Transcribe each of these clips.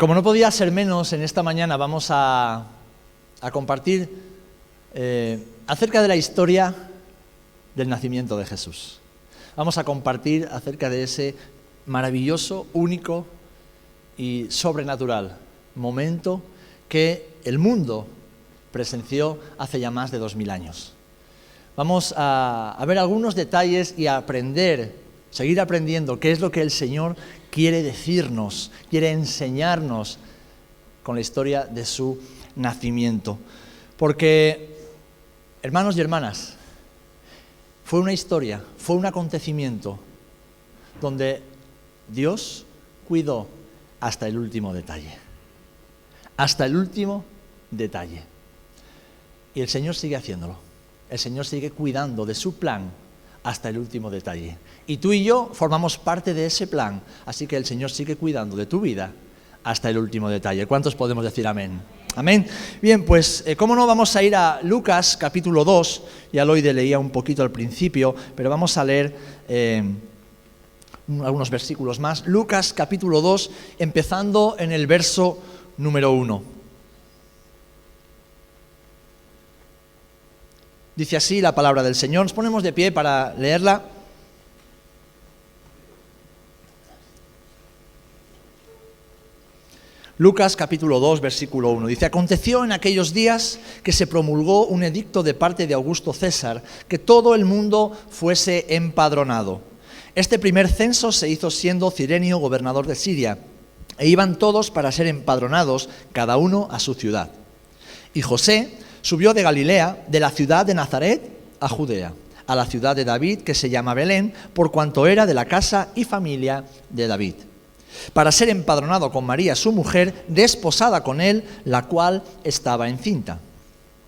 Como no podía ser menos, en esta mañana vamos a, compartir eh, acerca de la historia del nacimiento de Jesús. Vamos a compartir acerca de ese maravilloso, único y sobrenatural momento que el mundo presenció hace ya más de dos mil años. Vamos a, a ver algunos detalles y a aprender, seguir aprendiendo qué es lo que el Señor quiere decirnos, quiere enseñarnos con la historia de su nacimiento. Porque, hermanos y hermanas, fue una historia, fue un acontecimiento donde Dios cuidó hasta el último detalle. Hasta el último detalle. Y el Señor sigue haciéndolo. El Señor sigue cuidando de su plan hasta el último detalle. Y tú y yo formamos parte de ese plan, así que el Señor sigue cuidando de tu vida hasta el último detalle. ¿Cuántos podemos decir amén? Amén. Bien, pues, eh, ¿cómo no vamos a ir a Lucas capítulo 2? Ya lo leía un poquito al principio, pero vamos a leer eh, algunos versículos más. Lucas capítulo 2, empezando en el verso número 1. Dice así la palabra del Señor. Nos ponemos de pie para leerla. Lucas capítulo 2, versículo 1. Dice, aconteció en aquellos días que se promulgó un edicto de parte de Augusto César, que todo el mundo fuese empadronado. Este primer censo se hizo siendo Cirenio gobernador de Siria, e iban todos para ser empadronados, cada uno a su ciudad. Y José, subió de Galilea, de la ciudad de Nazaret, a Judea, a la ciudad de David, que se llama Belén, por cuanto era de la casa y familia de David, para ser empadronado con María, su mujer, desposada con él, la cual estaba encinta.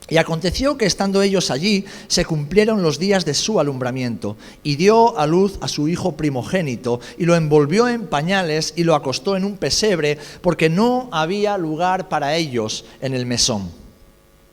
Y aconteció que estando ellos allí, se cumplieron los días de su alumbramiento, y dio a luz a su hijo primogénito, y lo envolvió en pañales y lo acostó en un pesebre, porque no había lugar para ellos en el mesón.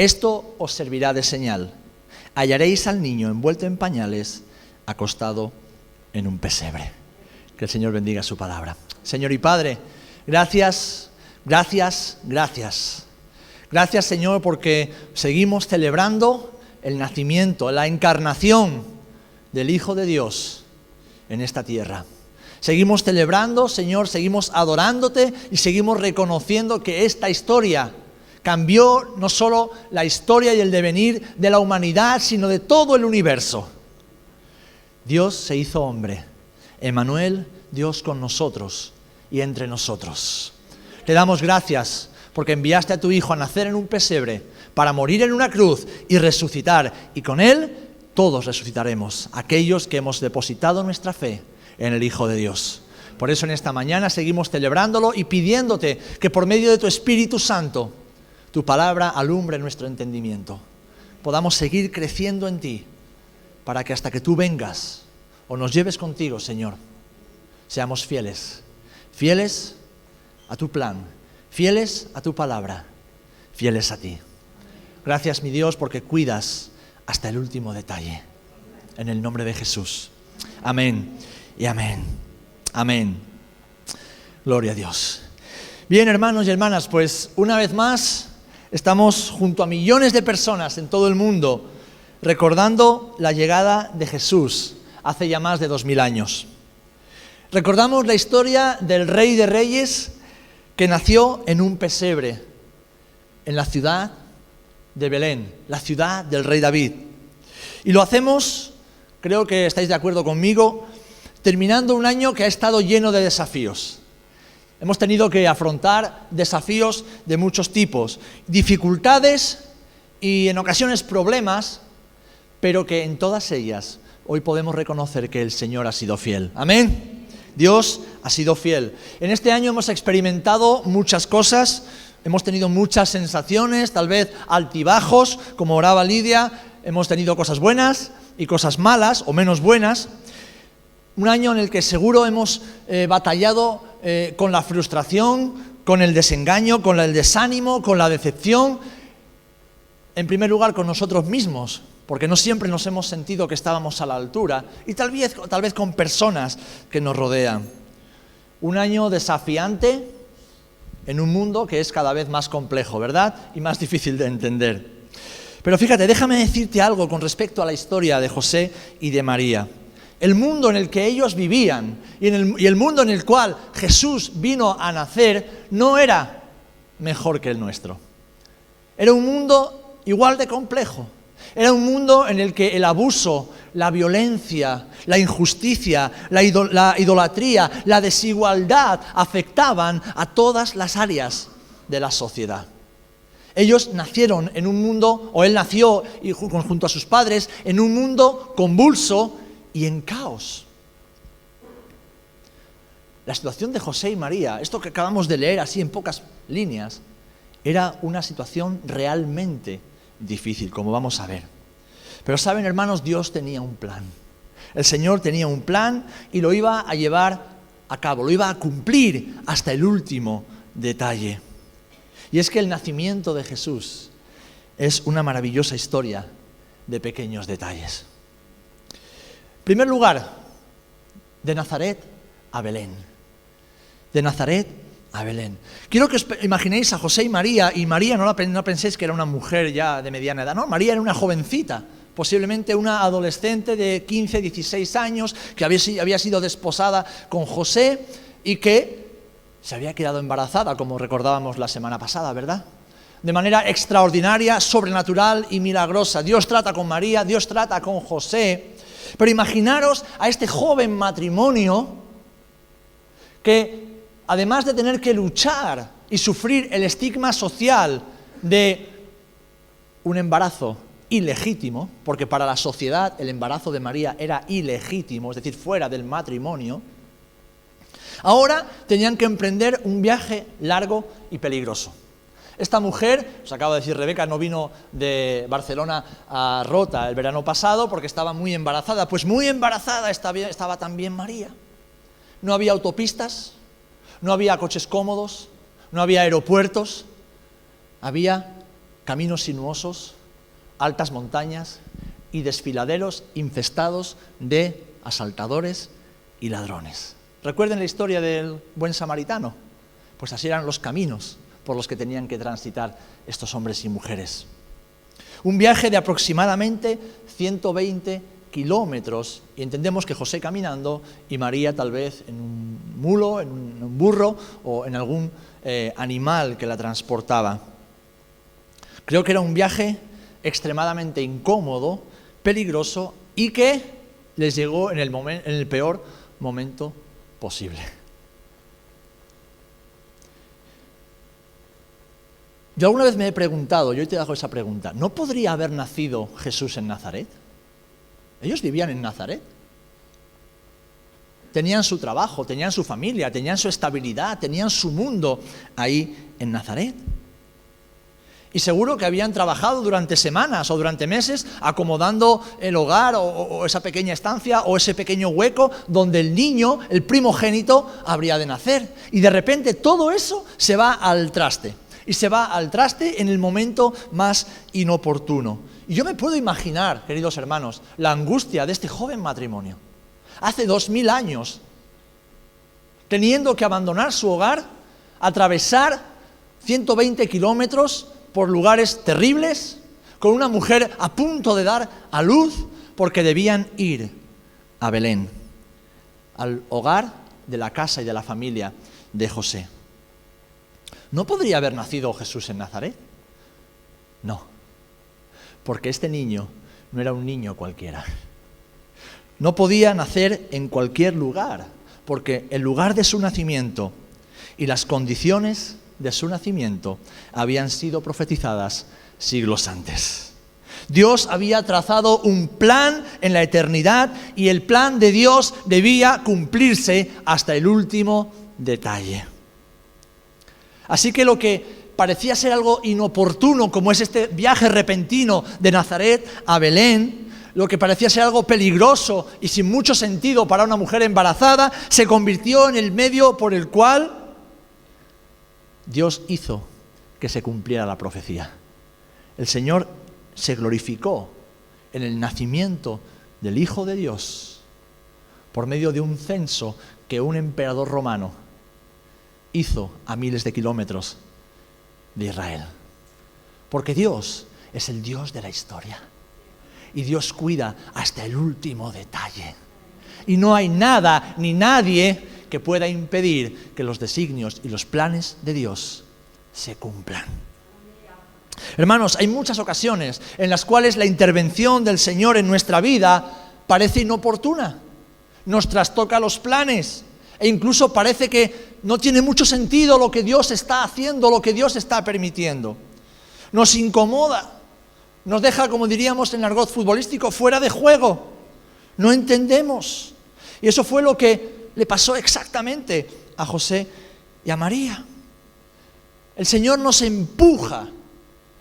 Esto os servirá de señal. Hallaréis al niño envuelto en pañales, acostado en un pesebre. Que el Señor bendiga su palabra. Señor y Padre, gracias, gracias, gracias. Gracias Señor porque seguimos celebrando el nacimiento, la encarnación del Hijo de Dios en esta tierra. Seguimos celebrando, Señor, seguimos adorándote y seguimos reconociendo que esta historia Cambió no solo la historia y el devenir de la humanidad, sino de todo el universo. Dios se hizo hombre. Emanuel, Dios con nosotros y entre nosotros. Te damos gracias porque enviaste a tu Hijo a nacer en un pesebre para morir en una cruz y resucitar. Y con Él todos resucitaremos, aquellos que hemos depositado nuestra fe en el Hijo de Dios. Por eso en esta mañana seguimos celebrándolo y pidiéndote que por medio de tu Espíritu Santo tu palabra alumbre nuestro entendimiento, podamos seguir creciendo en ti, para que hasta que tú vengas o nos lleves contigo, Señor, seamos fieles, fieles a tu plan, fieles a tu palabra, fieles a ti. Gracias, mi Dios, porque cuidas hasta el último detalle. En el nombre de Jesús. Amén y amén. Amén. Gloria a Dios. Bien, hermanos y hermanas, pues una vez más Estamos junto a millones de personas en todo el mundo recordando la llegada de Jesús hace ya más de dos mil años. Recordamos la historia del Rey de Reyes que nació en un pesebre en la ciudad de Belén, la ciudad del Rey David. Y lo hacemos, creo que estáis de acuerdo conmigo, terminando un año que ha estado lleno de desafíos. Hemos tenido que afrontar desafíos de muchos tipos, dificultades y en ocasiones problemas, pero que en todas ellas hoy podemos reconocer que el Señor ha sido fiel. Amén. Dios ha sido fiel. En este año hemos experimentado muchas cosas, hemos tenido muchas sensaciones, tal vez altibajos, como oraba Lidia, hemos tenido cosas buenas y cosas malas o menos buenas. Un año en el que seguro hemos eh, batallado eh, con la frustración, con el desengaño, con el desánimo, con la decepción. En primer lugar, con nosotros mismos, porque no siempre nos hemos sentido que estábamos a la altura, y tal vez, tal vez con personas que nos rodean. Un año desafiante en un mundo que es cada vez más complejo, ¿verdad? Y más difícil de entender. Pero fíjate, déjame decirte algo con respecto a la historia de José y de María. El mundo en el que ellos vivían y, el, mundo en el cual Jesús vino a nacer no era mejor que el nuestro. Era un mundo igual de complejo, era un mundo en el que el abuso, la violencia, la injusticia, la, idolatría, la desigualdad afectaban a todas las áreas de la sociedad. Ellos nacieron en un mundo, o él nació junto a sus padres, en un mundo convulso y en caos. La situación de José y María, esto que acabamos de leer así en pocas líneas, era una situación realmente difícil, como vamos a ver. Pero saben, hermanos, Dios tenía un plan. El Señor tenía un plan y lo iba a llevar a cabo, lo iba a cumplir hasta el último detalle. Y es que el nacimiento de Jesús es una maravillosa historia de pequeños detalles. Primer lugar, de Nazaret a Belén. De Nazaret a Belén. Quiero que os imaginéis a José y María, y María no, la, no penséis que era una mujer ya de mediana edad, no, María era una jovencita, posiblemente una adolescente de 15, 16 años, que había, había sido desposada con José y que se había quedado embarazada, como recordábamos la semana pasada, ¿verdad? De manera extraordinaria, sobrenatural y milagrosa. Dios trata con María, Dios trata con José. Pero imaginaros a este joven matrimonio que además de tener que luchar y sufrir el estigma social de un embarazo ilegítimo, porque para la sociedad el embarazo de María era ilegítimo, es decir, fuera del matrimonio, ahora tenían que emprender un viaje largo y peligroso. Esta mujer, os acabo de decir Rebeca, no vino de Barcelona a Rota el verano pasado porque estaba muy embarazada. Pues muy embarazada estaba también María. No había autopistas, no había coches cómodos, no había aeropuertos, había caminos sinuosos, altas montañas y desfiladeros infestados de asaltadores y ladrones. ¿Recuerden la historia del buen samaritano? Pues así eran los caminos por los que tenían que transitar estos hombres y mujeres. Un viaje de aproximadamente 120 kilómetros y entendemos que José caminando y María tal vez en un mulo, en un burro o en algún eh, animal que la transportaba. Creo que era un viaje extremadamente incómodo, peligroso y que les llegó en el, en el peor momento posible. Yo alguna vez me he preguntado, yo hoy te hago esa pregunta, ¿no podría haber nacido Jesús en Nazaret? Ellos vivían en Nazaret. Tenían su trabajo, tenían su familia, tenían su estabilidad, tenían su mundo ahí en Nazaret. Y seguro que habían trabajado durante semanas o durante meses acomodando el hogar o, esa pequeña estancia o ese pequeño hueco donde el niño, el primogénito, habría de nacer. Y de repente todo eso se va al traste. Y se va al traste en el momento más inoportuno. Y yo me puedo imaginar, queridos hermanos, la angustia de este joven matrimonio. Hace dos mil años, teniendo que abandonar su hogar, atravesar 120 kilómetros por lugares terribles, con una mujer a punto de dar a luz, porque debían ir a Belén, al hogar de la casa y de la familia de José. ¿No podría haber nacido Jesús en Nazaret? No porque este niño no era un niño cualquiera. No podía nacer en cualquier lugar, porque el lugar de su nacimiento y las condiciones de su nacimiento habían sido profetizadas siglos antes. Dios había trazado un plan en la eternidad y el plan de Dios debía cumplirse hasta el último detalle. Así que lo que parecía ser algo inoportuno, como es este viaje repentino de Nazaret a Belén, lo que parecía ser algo peligroso y sin mucho sentido para una mujer embarazada, se convirtió en el medio por el cual Dios hizo que se cumpliera la profecía. El Señor se glorificó en el nacimiento del Hijo de Dios por medio de un censo que un emperador romano hizo a miles de kilómetros de Israel. Porque Dios es el Dios de la historia. Y Dios cuida hasta el último detalle. Y no hay nada ni nadie que pueda impedir que los designios y los planes de Dios se cumplan. Hermanos, hay muchas ocasiones en las cuales la intervención del Señor en nuestra vida parece inoportuna, nos trastoca los planes e incluso parece que no tiene mucho sentido lo que Dios está haciendo, lo que Dios está permitiendo. Nos incomoda, nos deja, como diríamos en el argot futbolístico, fuera de juego. No entendemos. Y eso fue lo que le pasó exactamente a José y a María. El Señor nos empuja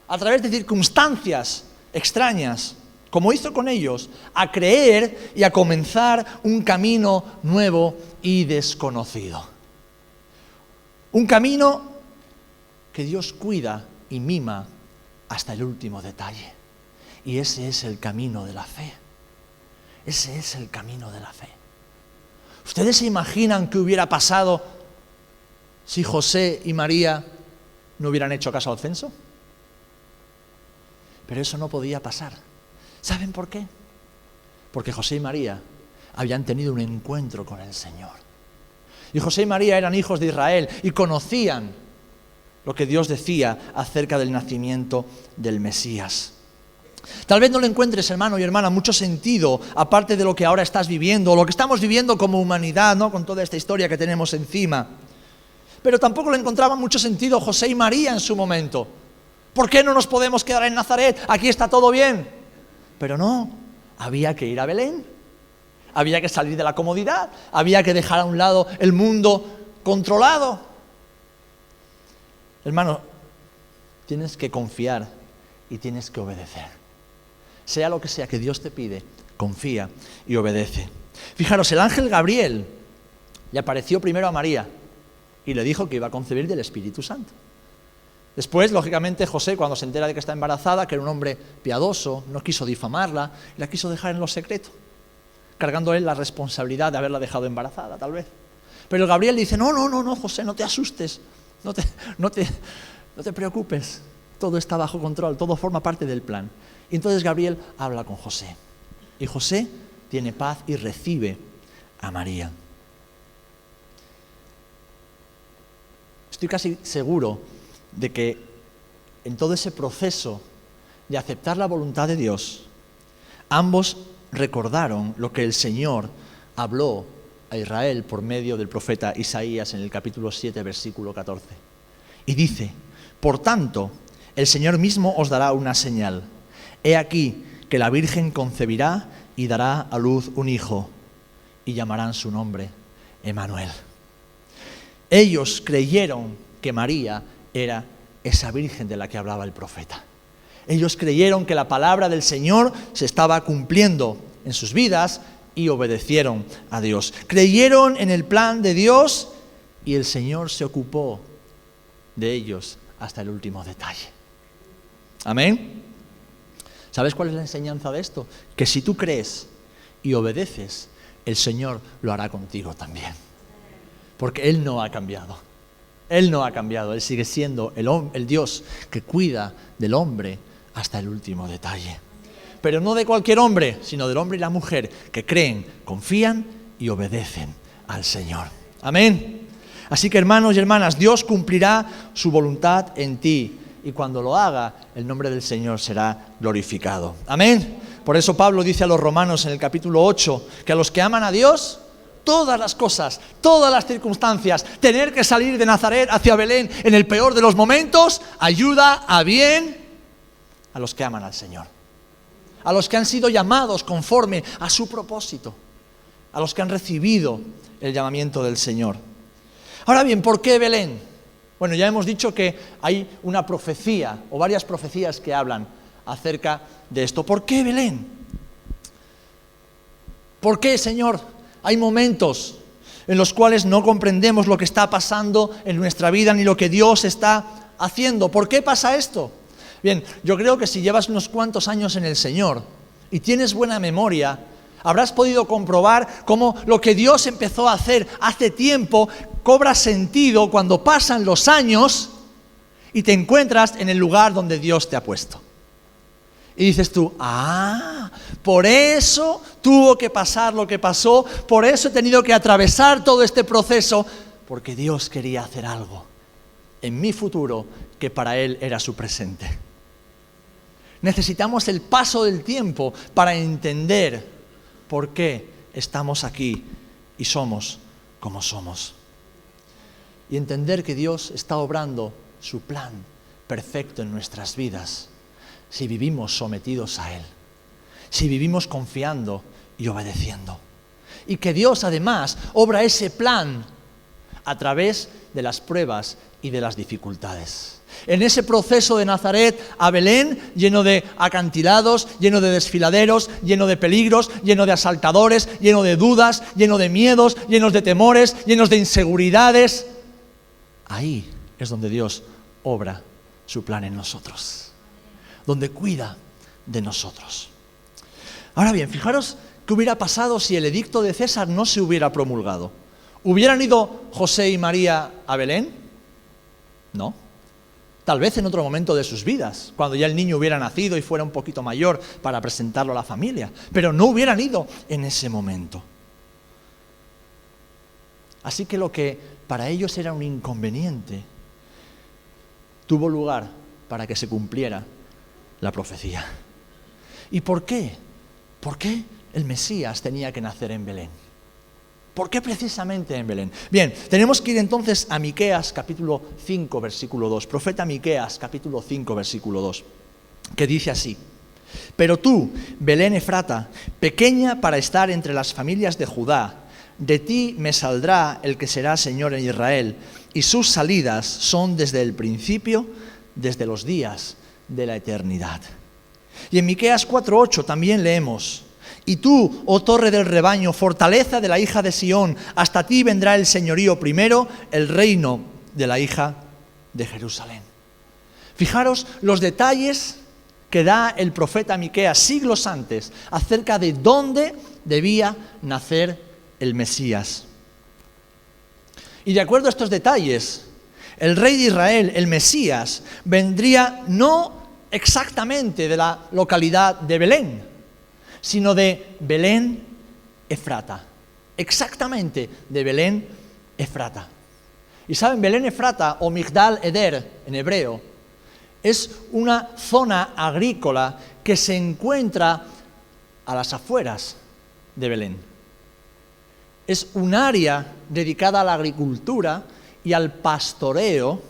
a través de circunstancias extrañas, como hizo con ellos, a creer y a comenzar un camino nuevo y desconocido. Un camino que Dios cuida y mima hasta el último detalle. Y ese es el camino de la fe. Ese es el camino de la fe. ¿Ustedes se imaginan qué hubiera pasado si José y María no hubieran hecho caso al censo? Pero eso no podía pasar. ¿Saben por qué? Porque José y María habían tenido un encuentro con el Señor. Y José y María eran hijos de Israel y conocían lo que Dios decía acerca del nacimiento del Mesías. Tal vez no le encuentres, hermano y hermana, mucho sentido, aparte de lo que ahora estás viviendo, o lo que estamos viviendo como humanidad, ¿no? con toda esta historia que tenemos encima. Pero tampoco le encontraban mucho sentido José y María en su momento. ¿Por qué no nos podemos quedar en Nazaret? Aquí está todo bien. Pero no, había que ir a Belén. Había que salir de la comodidad. Había que dejar a un lado el mundo controlado. Hermano, tienes que confiar y tienes que obedecer. Sea lo que sea que Dios te pide, confía y obedece. Fijaros, el ángel Gabriel le apareció primero a María y le dijo que iba a concebir del Espíritu Santo. Después, lógicamente, José, cuando se entera de que está embarazada, que era un hombre piadoso, no quiso difamarla, la quiso dejar en lo secreto, cargando él la responsabilidad de haberla dejado embarazada, tal vez. Pero Gabriel dice, no, no, no, no, José, no te asustes, no te, no te, no te preocupes, todo está bajo control, todo forma parte del plan. Y entonces Gabriel habla con José. Y José tiene paz y recibe a María. Estoy casi seguro de que en todo ese proceso de aceptar la voluntad de Dios, ambos recordaron lo que el Señor habló a Israel por medio del profeta Isaías en el capítulo 7, versículo 14. Y dice, por tanto, el Señor mismo os dará una señal. He aquí que la Virgen concebirá y dará a luz un hijo, y llamarán su nombre Emanuel. Ellos creyeron que María era esa virgen de la que hablaba el profeta. Ellos creyeron que la palabra del Señor se estaba cumpliendo en sus vidas y obedecieron a Dios. Creyeron en el plan de Dios y el Señor se ocupó de ellos hasta el último detalle. Amén. ¿Sabes cuál es la enseñanza de esto? Que si tú crees y obedeces, el Señor lo hará contigo también. Porque Él no ha cambiado. Él no ha cambiado, Él sigue siendo el, Dios que cuida del hombre hasta el último detalle. Pero no de cualquier hombre, sino del hombre y la mujer que creen, confían y obedecen al Señor. Amén. Así que hermanos y hermanas, Dios cumplirá su voluntad en ti y cuando lo haga, el nombre del Señor será glorificado. Amén. Por eso Pablo dice a los romanos en el capítulo 8 que a los que aman a Dios, todas las cosas, todas las circunstancias, tener que salir de Nazaret hacia Belén en el peor de los momentos, ayuda a bien a los que aman al Señor. a los que han sido llamados conforme a su propósito, a los que han recibido el llamamiento del Señor. Ahora bien, ¿por qué Belén? Bueno, ya hemos dicho que hay una profecía o varias profecías que hablan acerca de esto. ¿Por qué Belén? ¿Por qué, Señor? Hay momentos en los cuales no comprendemos lo que está pasando en nuestra vida ni lo que Dios está haciendo. ¿Por qué pasa esto? Bien, yo creo que si llevas unos cuantos años en el Señor y tienes buena memoria, habrás podido comprobar cómo lo que Dios empezó a hacer hace tiempo cobra sentido cuando pasan los años y te encuentras en el lugar donde Dios te ha puesto. Y dices tú, ah, por eso tuvo que pasar lo que pasó, por eso he tenido que atravesar todo este proceso, porque Dios quería hacer algo en mi futuro que para Él era su presente. Necesitamos el paso del tiempo para entender por qué estamos aquí y somos como somos. Y entender que Dios está obrando su plan perfecto en nuestras vidas si vivimos sometidos a Él, si vivimos confiando y obedeciendo. Y que Dios además obra ese plan a través de las pruebas y de las dificultades. En ese proceso de Nazaret a Belén, lleno de acantilados, lleno de desfiladeros, lleno de peligros, lleno de asaltadores, lleno de dudas, lleno de miedos, llenos de temores, llenos de inseguridades, ahí es donde Dios obra su plan en nosotros donde cuida de nosotros. Ahora bien, fijaros qué hubiera pasado si el edicto de César no se hubiera promulgado. ¿Hubieran ido José y María a Belén? No. Tal vez en otro momento de sus vidas, cuando ya el niño hubiera nacido y fuera un poquito mayor para presentarlo a la familia. Pero no hubieran ido en ese momento. Así que lo que para ellos era un inconveniente tuvo lugar para que se cumpliera la profecía. ¿Y por qué? ¿Por qué el Mesías tenía que nacer en Belén? ¿Por qué precisamente en Belén? Bien, tenemos que ir entonces a Miqueas capítulo 5 versículo 2. Profeta Miqueas capítulo 5 versículo 2, que dice así: Pero tú, Belén Efrata, pequeña para estar entre las familias de Judá, de ti me saldrá el que será Señor en Israel, y sus salidas son desde el principio, desde los días de la eternidad. Y en Miqueas 4:8 también leemos: Y tú, oh torre del rebaño, fortaleza de la hija de Sión, hasta ti vendrá el señorío primero, el reino de la hija de Jerusalén. Fijaros los detalles que da el profeta Miqueas siglos antes acerca de dónde debía nacer el Mesías. Y de acuerdo a estos detalles, el rey de Israel, el Mesías, vendría no exactamente de la localidad de Belén, sino de Belén Efrata. Exactamente de Belén Efrata. Y saben, Belén Efrata o Migdal Eder en hebreo es una zona agrícola que se encuentra a las afueras de Belén. Es un área dedicada a la agricultura y al pastoreo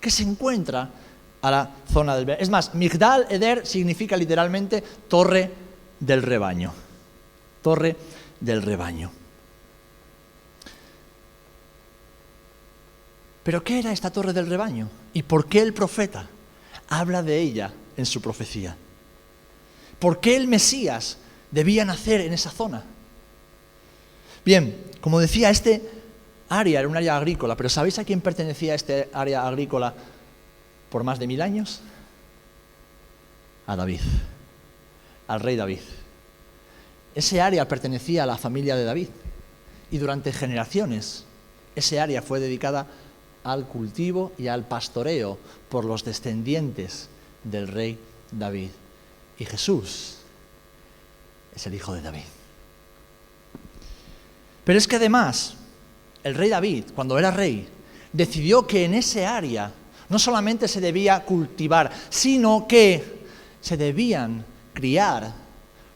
que se encuentra a la zona del... Es más, Migdal Eder significa literalmente torre del rebaño. Torre del rebaño. Pero ¿qué era esta torre del rebaño? ¿Y por qué el profeta habla de ella en su profecía? ¿Por qué el Mesías debía nacer en esa zona? Bien, como decía, este área era un área agrícola, pero ¿sabéis a quién pertenecía este área agrícola por más de mil años? A David, al rey David. Ese área pertenecía a la familia de David y durante generaciones ese área fue dedicada al cultivo y al pastoreo por los descendientes del rey David. Y Jesús es el hijo de David. Pero es que además, el rey David, cuando era rey, decidió que en ese área no solamente se debía cultivar, sino que se debían criar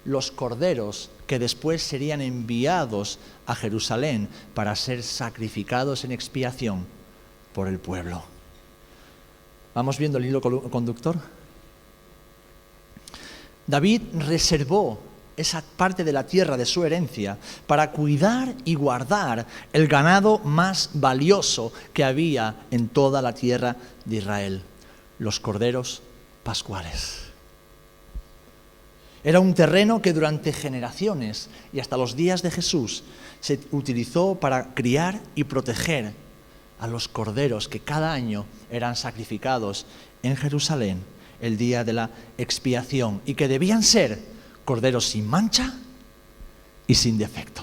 los corderos que después serían enviados a Jerusalén para ser sacrificados en expiación por el pueblo. ¿Vamos viendo el hilo conductor? David reservó esa parte de la tierra de su herencia para cuidar y guardar el ganado más valioso que había en toda la tierra de Israel, los corderos pascuales. Era un terreno que durante generaciones y hasta los días de Jesús se utilizó para criar y proteger a los corderos que cada año eran sacrificados en Jerusalén el día de la expiación y que debían ser corderos sin mancha y sin defecto,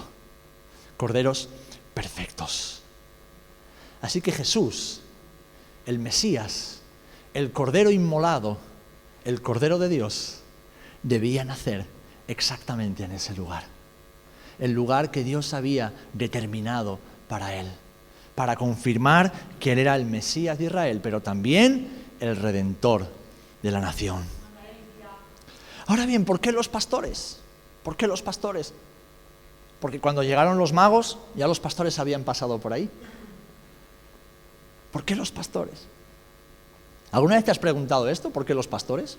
corderos perfectos. Así que Jesús, el Mesías, el cordero inmolado, el cordero de Dios, debía nacer exactamente en ese lugar, el lugar que Dios había determinado para él, para confirmar que él era el Mesías de Israel, pero también el redentor de la nación. Ahora bien, ¿por qué los pastores? ¿Por qué los pastores? Porque cuando llegaron los magos, ya los pastores habían pasado por ahí. ¿Por qué los pastores? ¿Alguna vez te has preguntado esto? ¿Por qué los pastores?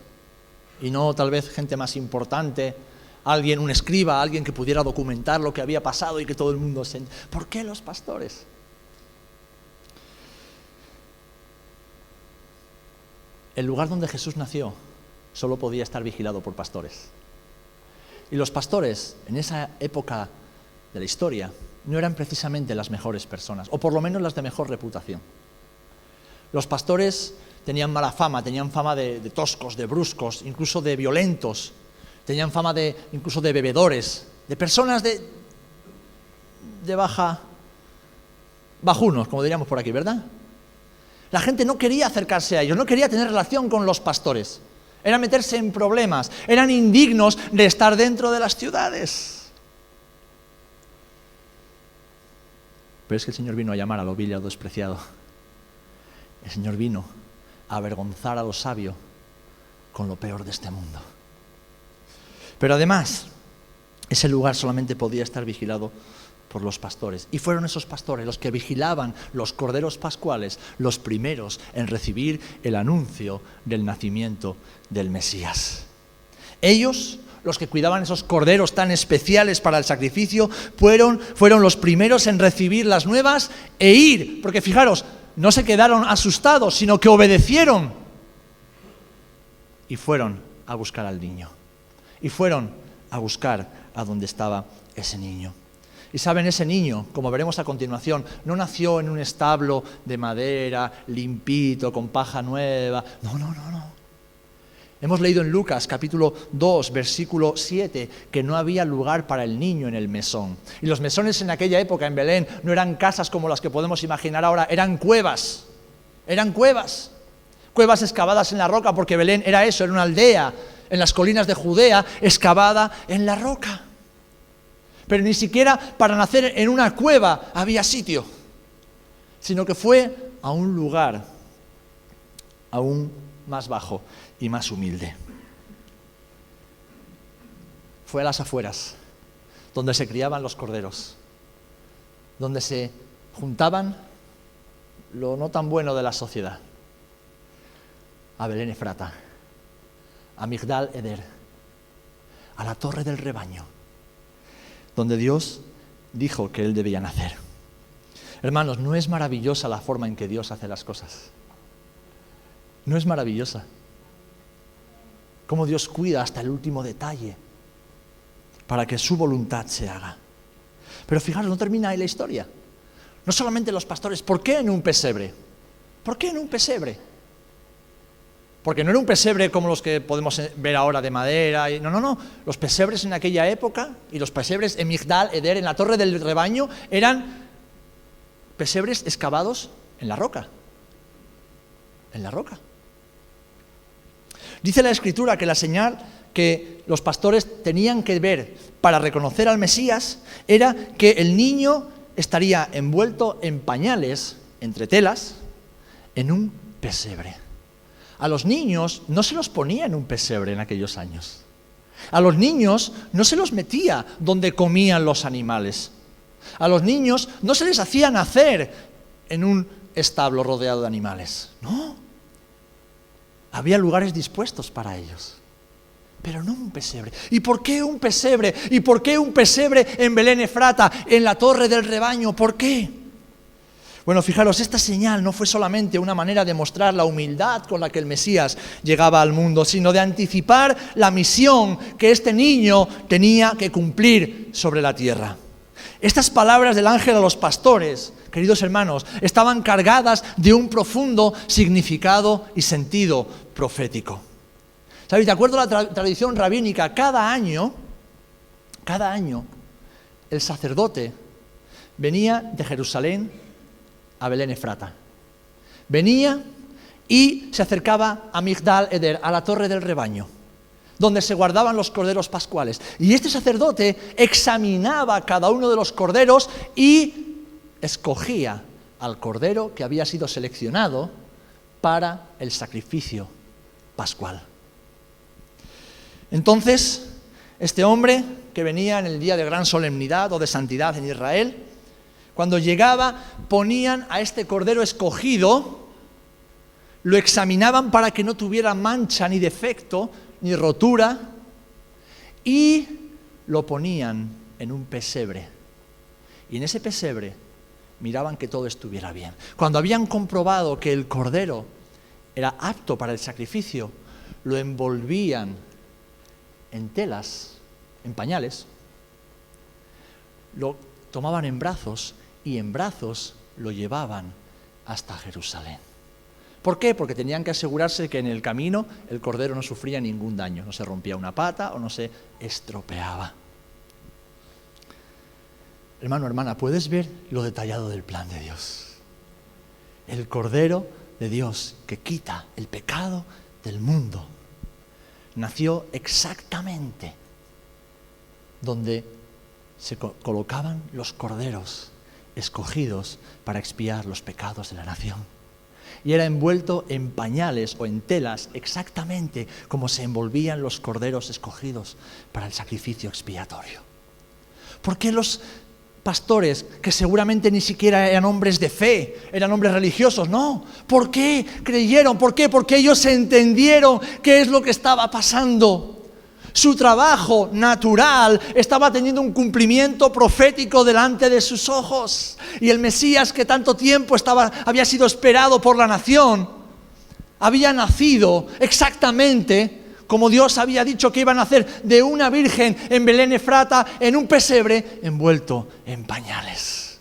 Y no tal vez gente más importante, alguien, un escriba, alguien que pudiera documentar lo que había pasado y que todo el mundo se... ¿Por qué los pastores? El lugar donde Jesús nació solo podía estar vigilado por pastores. Y los pastores, en esa época de la historia, no eran precisamente las mejores personas, o por lo menos las de mejor reputación. Los pastores tenían mala fama, tenían fama de, toscos, de bruscos, incluso de violentos, tenían fama de incluso de bebedores, de personas de, de baja, bajunos, como diríamos por aquí, ¿verdad? La gente no quería acercarse a ellos, no quería tener relación con los pastores. Era meterse en problemas, eran indignos de estar dentro de las ciudades. Pero es que el Señor vino a llamar al ovillo despreciado. El Señor vino a avergonzar a los sabios con lo peor de este mundo. Pero además, ese lugar solamente podía estar vigilado por los pastores. Y fueron esos pastores los que vigilaban los corderos pascuales, los primeros en recibir el anuncio del nacimiento del Mesías. Ellos, los que cuidaban esos corderos tan especiales para el sacrificio, fueron, fueron los primeros en recibir las nuevas e ir, porque fijaros, no se quedaron asustados, sino que obedecieron y fueron a buscar al niño. Y fueron a buscar a donde estaba ese niño. Y saben, ese niño, como veremos a continuación, no nació en un establo de madera, limpito, con paja nueva. No, no, no, no. Hemos leído en Lucas capítulo 2, versículo 7, que no había lugar para el niño en el mesón. Y los mesones en aquella época en Belén no eran casas como las que podemos imaginar ahora, eran cuevas. Eran cuevas. Cuevas excavadas en la roca, porque Belén era eso, era una aldea en las colinas de Judea, excavada en la roca. Pero ni siquiera para nacer en una cueva había sitio, sino que fue a un lugar aún más bajo y más humilde. Fue a las afueras, donde se criaban los corderos, donde se juntaban lo no tan bueno de la sociedad. A Belén Efrata, a Migdal Eder, a la torre del rebaño donde Dios dijo que Él debía nacer. Hermanos, ¿no es maravillosa la forma en que Dios hace las cosas? ¿No es maravillosa? Cómo Dios cuida hasta el último detalle para que su voluntad se haga. Pero fijaros, no termina ahí la historia. No solamente los pastores, ¿por qué en un pesebre? ¿Por qué en un pesebre? Porque no era un pesebre como los que podemos ver ahora de madera. no, no, no. Los pesebres en aquella época y los pesebres en Migdal, Eder, en la torre del rebaño, eran pesebres excavados en la roca. En la roca. Dice la escritura que la señal que los pastores tenían que ver para reconocer al Mesías era que el niño estaría envuelto en pañales, entre telas, en un pesebre. A los niños no se los ponía en un pesebre en aquellos años. A los niños no se los metía donde comían los animales. A los niños no se les hacía nacer en un establo rodeado de animales. No. Había lugares dispuestos para ellos. pero no un pesebre. ¿Y por qué un pesebre? ¿Y por qué un pesebre en Belén Efrata, en la torre del rebaño? ¿Por qué? Bueno, fijaros, esta señal no fue solamente una manera de mostrar la humildad con la que el Mesías llegaba al mundo, sino de anticipar la misión que este niño tenía que cumplir sobre la tierra. Estas palabras del ángel a los pastores, queridos hermanos, estaban cargadas de un profundo significado y sentido profético. ¿Sabéis? De acuerdo a la tradición rabínica, cada año, cada año, el sacerdote venía de Jerusalén a Belén Efrata. Venía y se acercaba a Migdal Eder, a la torre del rebaño, donde se guardaban los corderos pascuales. Y este sacerdote examinaba cada uno de los corderos y escogía al cordero que había sido seleccionado para el sacrificio pascual. Entonces, este hombre que venía en el día de gran solemnidad o de santidad en Israel, cuando llegaba, ponían a este cordero escogido, lo examinaban para que no tuviera mancha ni defecto ni rotura y lo ponían en un pesebre. Y en ese pesebre miraban que todo estuviera bien. Cuando habían comprobado que el cordero era apto para el sacrificio, lo envolvían en telas, en pañales, lo tomaban en brazos y en brazos lo llevaban hasta Jerusalén. ¿Por qué? Porque tenían que asegurarse que en el camino el cordero no sufría ningún daño, no se rompía una pata o no se estropeaba. Hermano, hermana, ¿puedes ver lo detallado del plan de Dios? El cordero de Dios que quita el pecado del mundo nació exactamente donde se colocaban los corderos escogidos para expiar los pecados de la nación. Y era envuelto en pañales o en telas exactamente como se envolvían los corderos escogidos para el sacrificio expiatorio. ¿Por qué los pastores, que seguramente ni siquiera eran hombres de fe, eran hombres religiosos, no. ¿Por qué creyeron? ¿Por qué? Porque ellos entendieron qué es lo que estaba pasando. Su trabajo natural estaba teniendo un cumplimiento profético delante de sus ojos. Y el Mesías que tanto tiempo estaba, había sido esperado por la nación, había nacido exactamente como Dios había dicho que iba a nacer de una virgen en Belén Efrata, en un pesebre envuelto en pañales.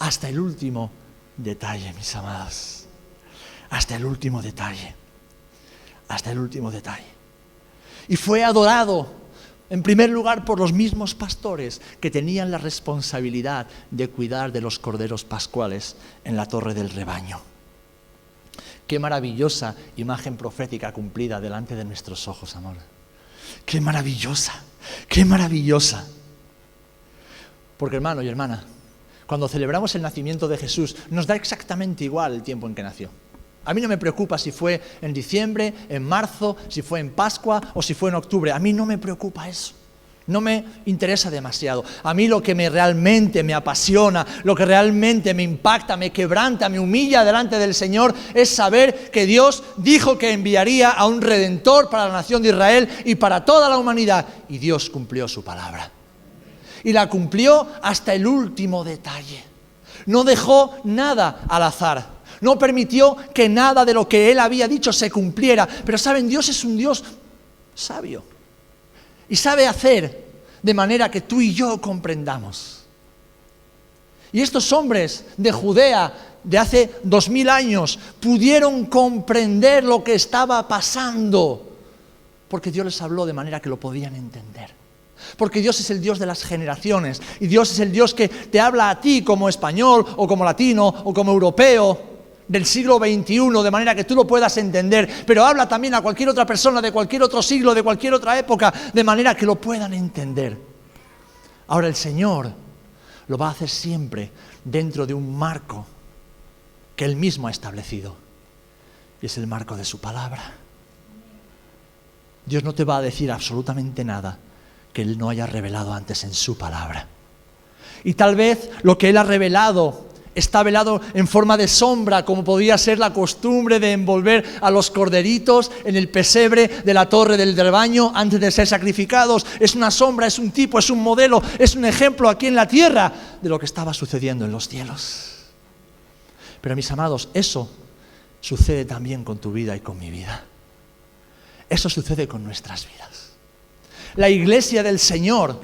Hasta el último detalle, mis amados. Hasta el último detalle. Hasta el último detalle y fue adorado en primer lugar por los mismos pastores que tenían la responsabilidad de cuidar de los corderos pascuales en la torre del rebaño. Qué maravillosa imagen profética cumplida delante de nuestros ojos, amor. Qué maravillosa, qué maravillosa. Porque hermano y hermana, cuando celebramos el nacimiento de Jesús, nos da exactamente igual el tiempo en que nació. A mí no me preocupa si fue en diciembre, en marzo, si fue en Pascua o si fue en octubre. A mí no me preocupa eso. No me interesa demasiado. A mí lo que me realmente me apasiona, lo que realmente me impacta, me quebranta, me humilla delante del Señor es saber que Dios dijo que enviaría a un redentor para la nación de Israel y para toda la humanidad. Y Dios cumplió su palabra. Y la cumplió hasta el último detalle. No dejó nada al azar no permitió que nada de lo que él había dicho se cumpliera. Pero saben, Dios es un Dios sabio y sabe hacer de manera que tú y yo comprendamos. Y estos hombres de Judea de hace dos mil años pudieron comprender lo que estaba pasando porque Dios les habló de manera que lo podían entender. Porque Dios es el Dios de las generaciones y Dios es el Dios que te habla a ti como español o como latino o como europeo del siglo XXI, de manera que tú lo puedas entender, pero habla también a cualquier otra persona de cualquier otro siglo, de cualquier otra época, de manera que lo puedan entender. Ahora el Señor lo va a hacer siempre dentro de un marco que Él mismo ha establecido, y es el marco de su palabra. Dios no te va a decir absolutamente nada que Él no haya revelado antes en su palabra. Y tal vez lo que Él ha revelado está velado en forma de sombra, como podía ser la costumbre de envolver a los corderitos en el pesebre de la torre del rebaño antes de ser sacrificados. Es una sombra, es un tipo, es un modelo, es un ejemplo aquí en la tierra de lo que estaba sucediendo en los cielos. Pero mis amados, eso sucede también con tu vida y con mi vida. Eso sucede con nuestras vidas. La iglesia del Señor,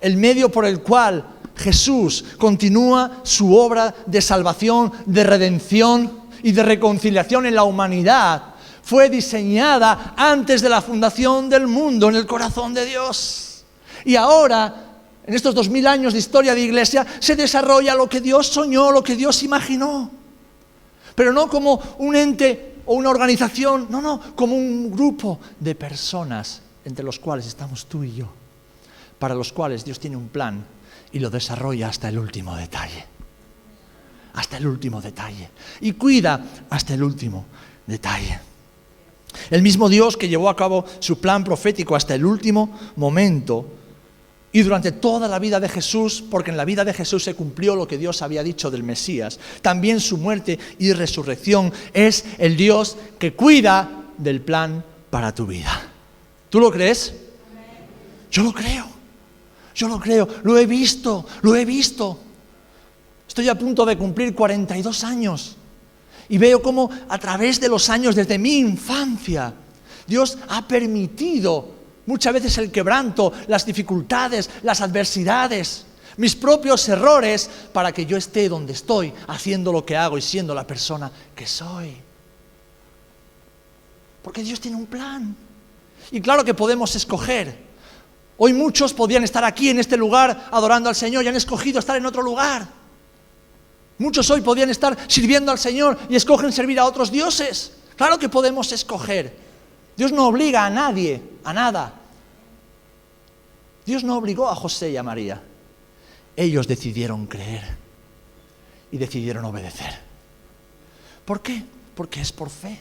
el medio por el cual Jesús continúa su obra de salvación, de redención y de reconciliación en la humanidad, fue diseñada antes de la fundación del mundo en el corazón de Dios. Y ahora, en estos dos mil años de historia de iglesia, se desarrolla lo que Dios soñó, lo que Dios imaginó. Pero no como un ente o una organización, no, no, como un grupo de personas entre los cuales estamos tú y yo, para los cuales Dios tiene un plan y lo desarrolla hasta el último detalle. Hasta el último detalle. Y cuida hasta el último detalle. El mismo Dios que llevó a cabo su plan profético hasta el último momento y durante toda la vida de Jesús, porque en la vida de Jesús se cumplió lo que Dios había dicho del Mesías, también su muerte y resurrección es el Dios que cuida del plan para tu vida. ¿Tú lo crees? Yo lo creo. Yo lo creo, lo he visto, lo he visto. Estoy a punto de cumplir 42 años y veo cómo a través de los años, desde mi infancia, Dios ha permitido muchas veces el quebranto, las dificultades, las adversidades, mis propios errores, para que yo esté donde estoy, haciendo lo que hago y siendo la persona que soy. Porque Dios tiene un plan. Y claro que podemos escoger Hoy muchos podían estar aquí en este lugar adorando al Señor y han escogido estar en otro lugar. Muchos hoy podían estar sirviendo al Señor y escogen servir a otros dioses. Claro que podemos escoger. Dios no obliga a nadie, a nada. Dios no obligó a José y a María. Ellos decidieron creer y decidieron obedecer. ¿Por qué? Porque es por fe.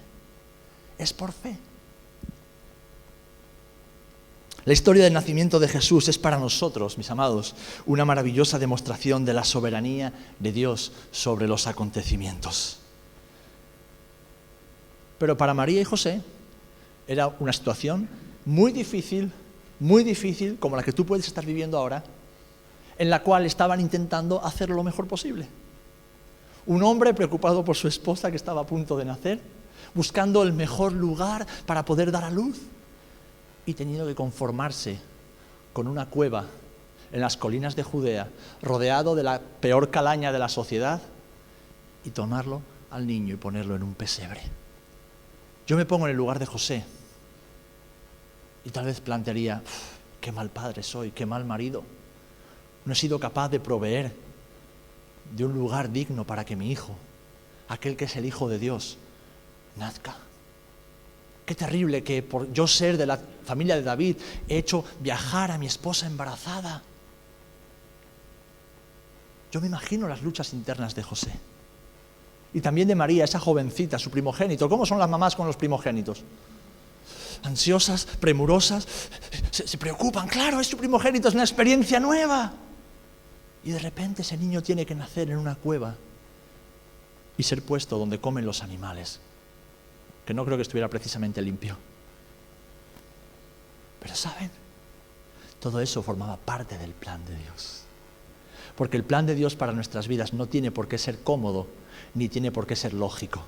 Es por fe. La historia del nacimiento de Jesús es para nosotros, mis amados, una maravillosa demostración de la soberanía de Dios sobre los acontecimientos. Pero para María y José era una situación muy difícil, muy difícil, como la que tú puedes estar viviendo ahora, en la cual estaban intentando hacer lo mejor posible. Un hombre preocupado por su esposa que estaba a punto de nacer, buscando el mejor lugar para poder dar a luz y tenido que conformarse con una cueva en las colinas de Judea, rodeado de la peor calaña de la sociedad, y tomarlo al niño y ponerlo en un pesebre. Yo me pongo en el lugar de José y tal vez plantearía, qué mal padre soy, qué mal marido. No he sido capaz de proveer de un lugar digno para que mi hijo, aquel que es el Hijo de Dios, nazca. Qué terrible que por yo ser de la familia de David he hecho viajar a mi esposa embarazada. Yo me imagino las luchas internas de José. Y también de María, esa jovencita, su primogénito. ¿Cómo son las mamás con los primogénitos? Ansiosas, premurosas, se, preocupan. Claro, es su primogénito, es una experiencia nueva. Y de repente ese niño tiene que nacer en una cueva y ser puesto donde comen los animales que no creo que estuviera precisamente limpio. Pero ¿saben? Todo eso formaba parte del plan de Dios. Porque el plan de Dios para nuestras vidas no tiene por qué ser cómodo, ni tiene por qué ser lógico.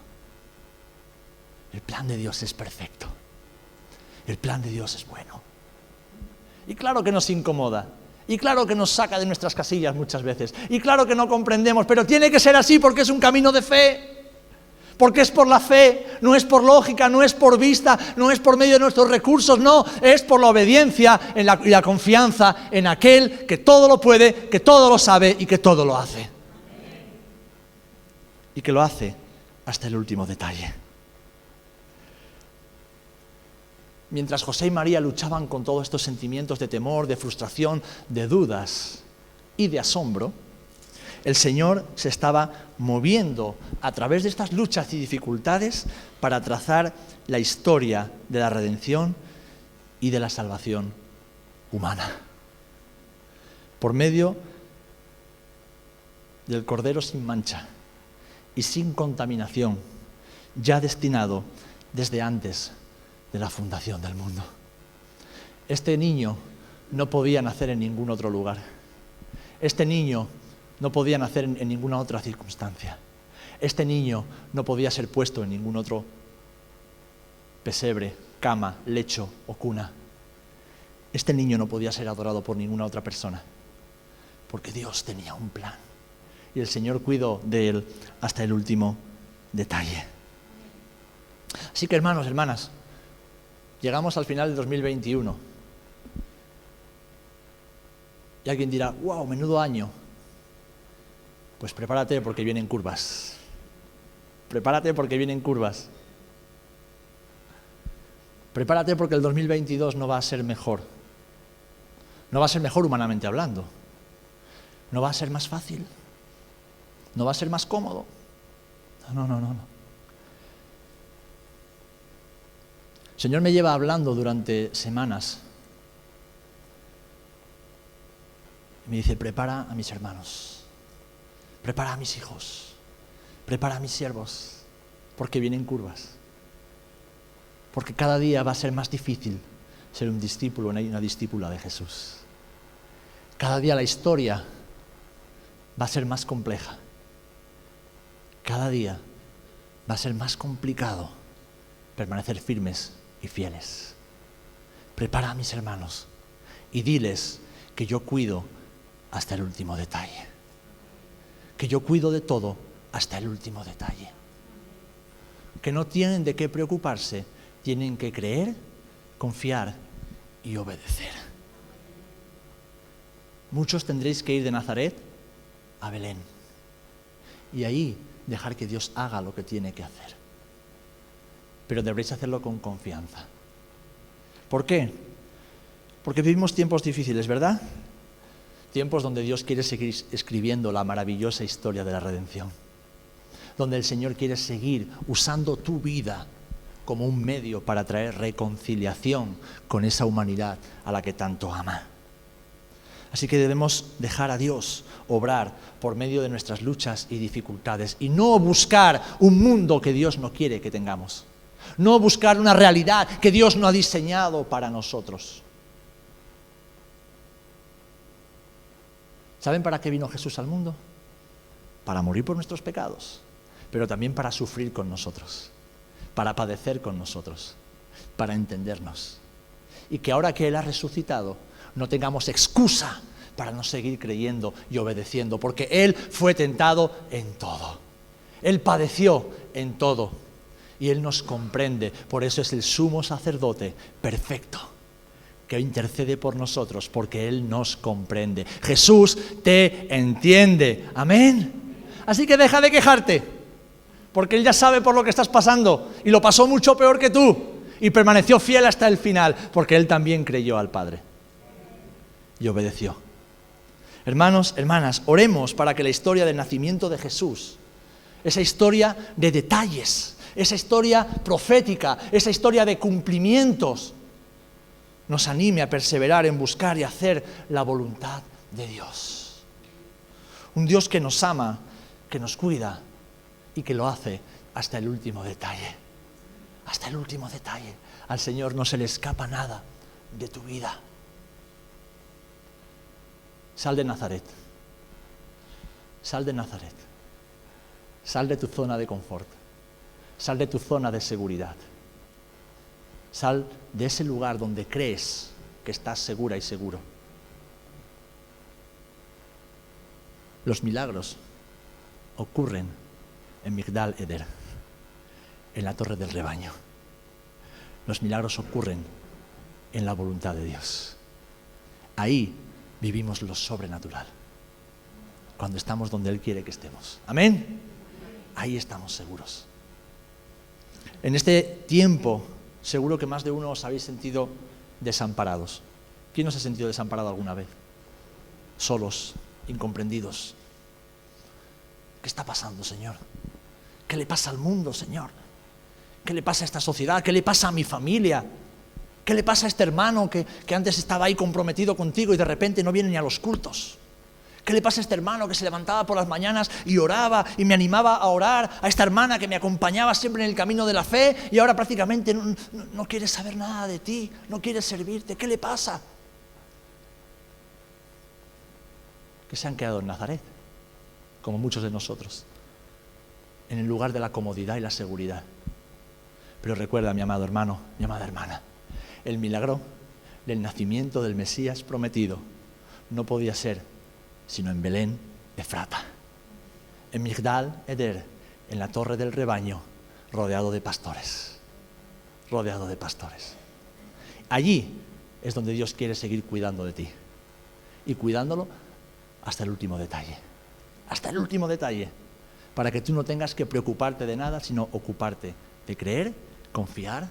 El plan de Dios es perfecto. El plan de Dios es bueno. Y claro que nos incomoda. Y claro que nos saca de nuestras casillas muchas veces. Y claro que no comprendemos, pero tiene que ser así porque es un camino de fe. Porque es por la fe, no es por lógica, no es por vista, no es por medio de nuestros recursos, no, es por la obediencia y la confianza en aquel que todo lo puede, que todo lo sabe y que todo lo hace. Y que lo hace hasta el último detalle. Mientras José y María luchaban con todos estos sentimientos de temor, de frustración, de dudas y de asombro, el Señor se estaba moviendo a través de estas luchas y dificultades para trazar la historia de la redención y de la salvación humana. Por medio del Cordero sin mancha y sin contaminación, ya destinado desde antes de la fundación del mundo. Este niño no podía nacer en ningún otro lugar. Este niño no podía nacer en, ninguna otra circunstancia. Este niño no podía ser puesto en ningún otro pesebre, cama, lecho o cuna. Este niño no podía ser adorado por ninguna otra persona, porque Dios tenía un plan. Y el Señor cuidó de él hasta el último detalle. Así que hermanos, hermanas, llegamos al final de 2021. Y alguien dirá, wow, menudo año. Pues prepárate porque vienen curvas. Prepárate porque vienen curvas. Prepárate porque el 2022 no va a ser mejor. No va a ser mejor humanamente hablando. No va a ser más fácil. No va a ser más cómodo. No, no, no, no. El Señor me lleva hablando durante semanas. Y me dice, prepara a mis hermanos prepara a mis hijos, prepara a mis siervos, porque vienen curvas. Porque cada día va a ser más difícil ser un discípulo una discípula de Jesús. Cada día la historia va a ser más compleja. Cada día va a ser más complicado permanecer firmes y fieles. Prepara a mis hermanos y diles que yo cuido hasta el último detalle que yo cuido de todo hasta el último detalle. Que no tienen de qué preocuparse, tienen que creer, confiar y obedecer. Muchos tendréis que ir de Nazaret a Belén y ahí dejar que Dios haga lo que tiene que hacer. Pero deberéis hacerlo con confianza. ¿Por qué? Porque vivimos tiempos difíciles, ¿verdad? Tiempos donde Dios quiere seguir escribiendo la maravillosa historia de la redención, donde el Señor quiere seguir usando tu vida como un medio para traer reconciliación con esa humanidad a la que tanto ama. Así que debemos dejar a Dios obrar por medio de nuestras luchas y dificultades y no buscar un mundo que Dios no quiere que tengamos. No buscar una realidad que Dios no ha diseñado para nosotros. ¿Saben para qué vino Jesús al mundo? Para morir por nuestros pecados, pero también para sufrir con nosotros, para padecer con nosotros, para entendernos. Y que ahora que Él ha resucitado, no tengamos excusa para no seguir creyendo y obedeciendo, porque Él fue tentado en todo. Él padeció en todo y Él nos comprende. Por eso es el sumo sacerdote perfecto que intercede por nosotros porque Él nos comprende. Jesús te entiende. Amén. Así que deja de quejarte, porque Él ya sabe por lo que estás pasando y lo pasó mucho peor que tú y permaneció fiel hasta el final, porque Él también creyó al Padre y obedeció. Hermanos, hermanas, oremos para que la historia del nacimiento de Jesús, esa historia de detalles, esa historia profética, esa historia de cumplimientos, nos anime a perseverar en buscar y hacer la voluntad de Dios. Un Dios que nos ama, que nos cuida y que lo hace hasta el último detalle. Hasta el último detalle. Al Señor no se le escapa nada de tu vida. Sal de Nazaret. Sal de Nazaret. Sal de tu zona de confort. Sal de tu zona de seguridad. Sal de ese lugar donde crees que estás segura y seguro. Los milagros ocurren en Migdal Eder, en la torre del rebaño. Los milagros ocurren en la voluntad de Dios. Ahí vivimos lo sobrenatural. Cuando estamos donde Él quiere que estemos. Amén. Ahí estamos seguros. En este tiempo seguro que más de uno os habéis sentido desamparados. ¿Quién os ha sentido desamparado alguna vez? Solos, incomprendidos. ¿Qué está pasando, Señor? ¿Qué le pasa al mundo, Señor? ¿Qué le pasa a esta sociedad? ¿Qué le pasa a mi familia? ¿Qué le pasa a este hermano que, que antes estaba ahí comprometido contigo y de repente no viene ni a los cultos? ¿Qué le pasa a este hermano que se levantaba por las mañanas y oraba y me animaba a orar? A esta hermana que me acompañaba siempre en el camino de la fe y ahora prácticamente no, quiere saber nada de ti, no quiere servirte. ¿Qué le pasa? Que se han quedado en Nazaret, como muchos de nosotros, en el lugar de la comodidad y la seguridad. Pero recuerda, mi amado hermano, mi amada hermana, el milagro del nacimiento del Mesías prometido no podía ser sino en Belén, Efrata, en Migdal, Eder, en la torre del rebaño, rodeado de pastores, rodeado de pastores. Allí es donde Dios quiere seguir cuidando de ti. Y cuidándolo hasta el último detalle, hasta el último detalle, para que tú no tengas que preocuparte de nada, sino ocuparte de creer, confiar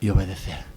y obedecer.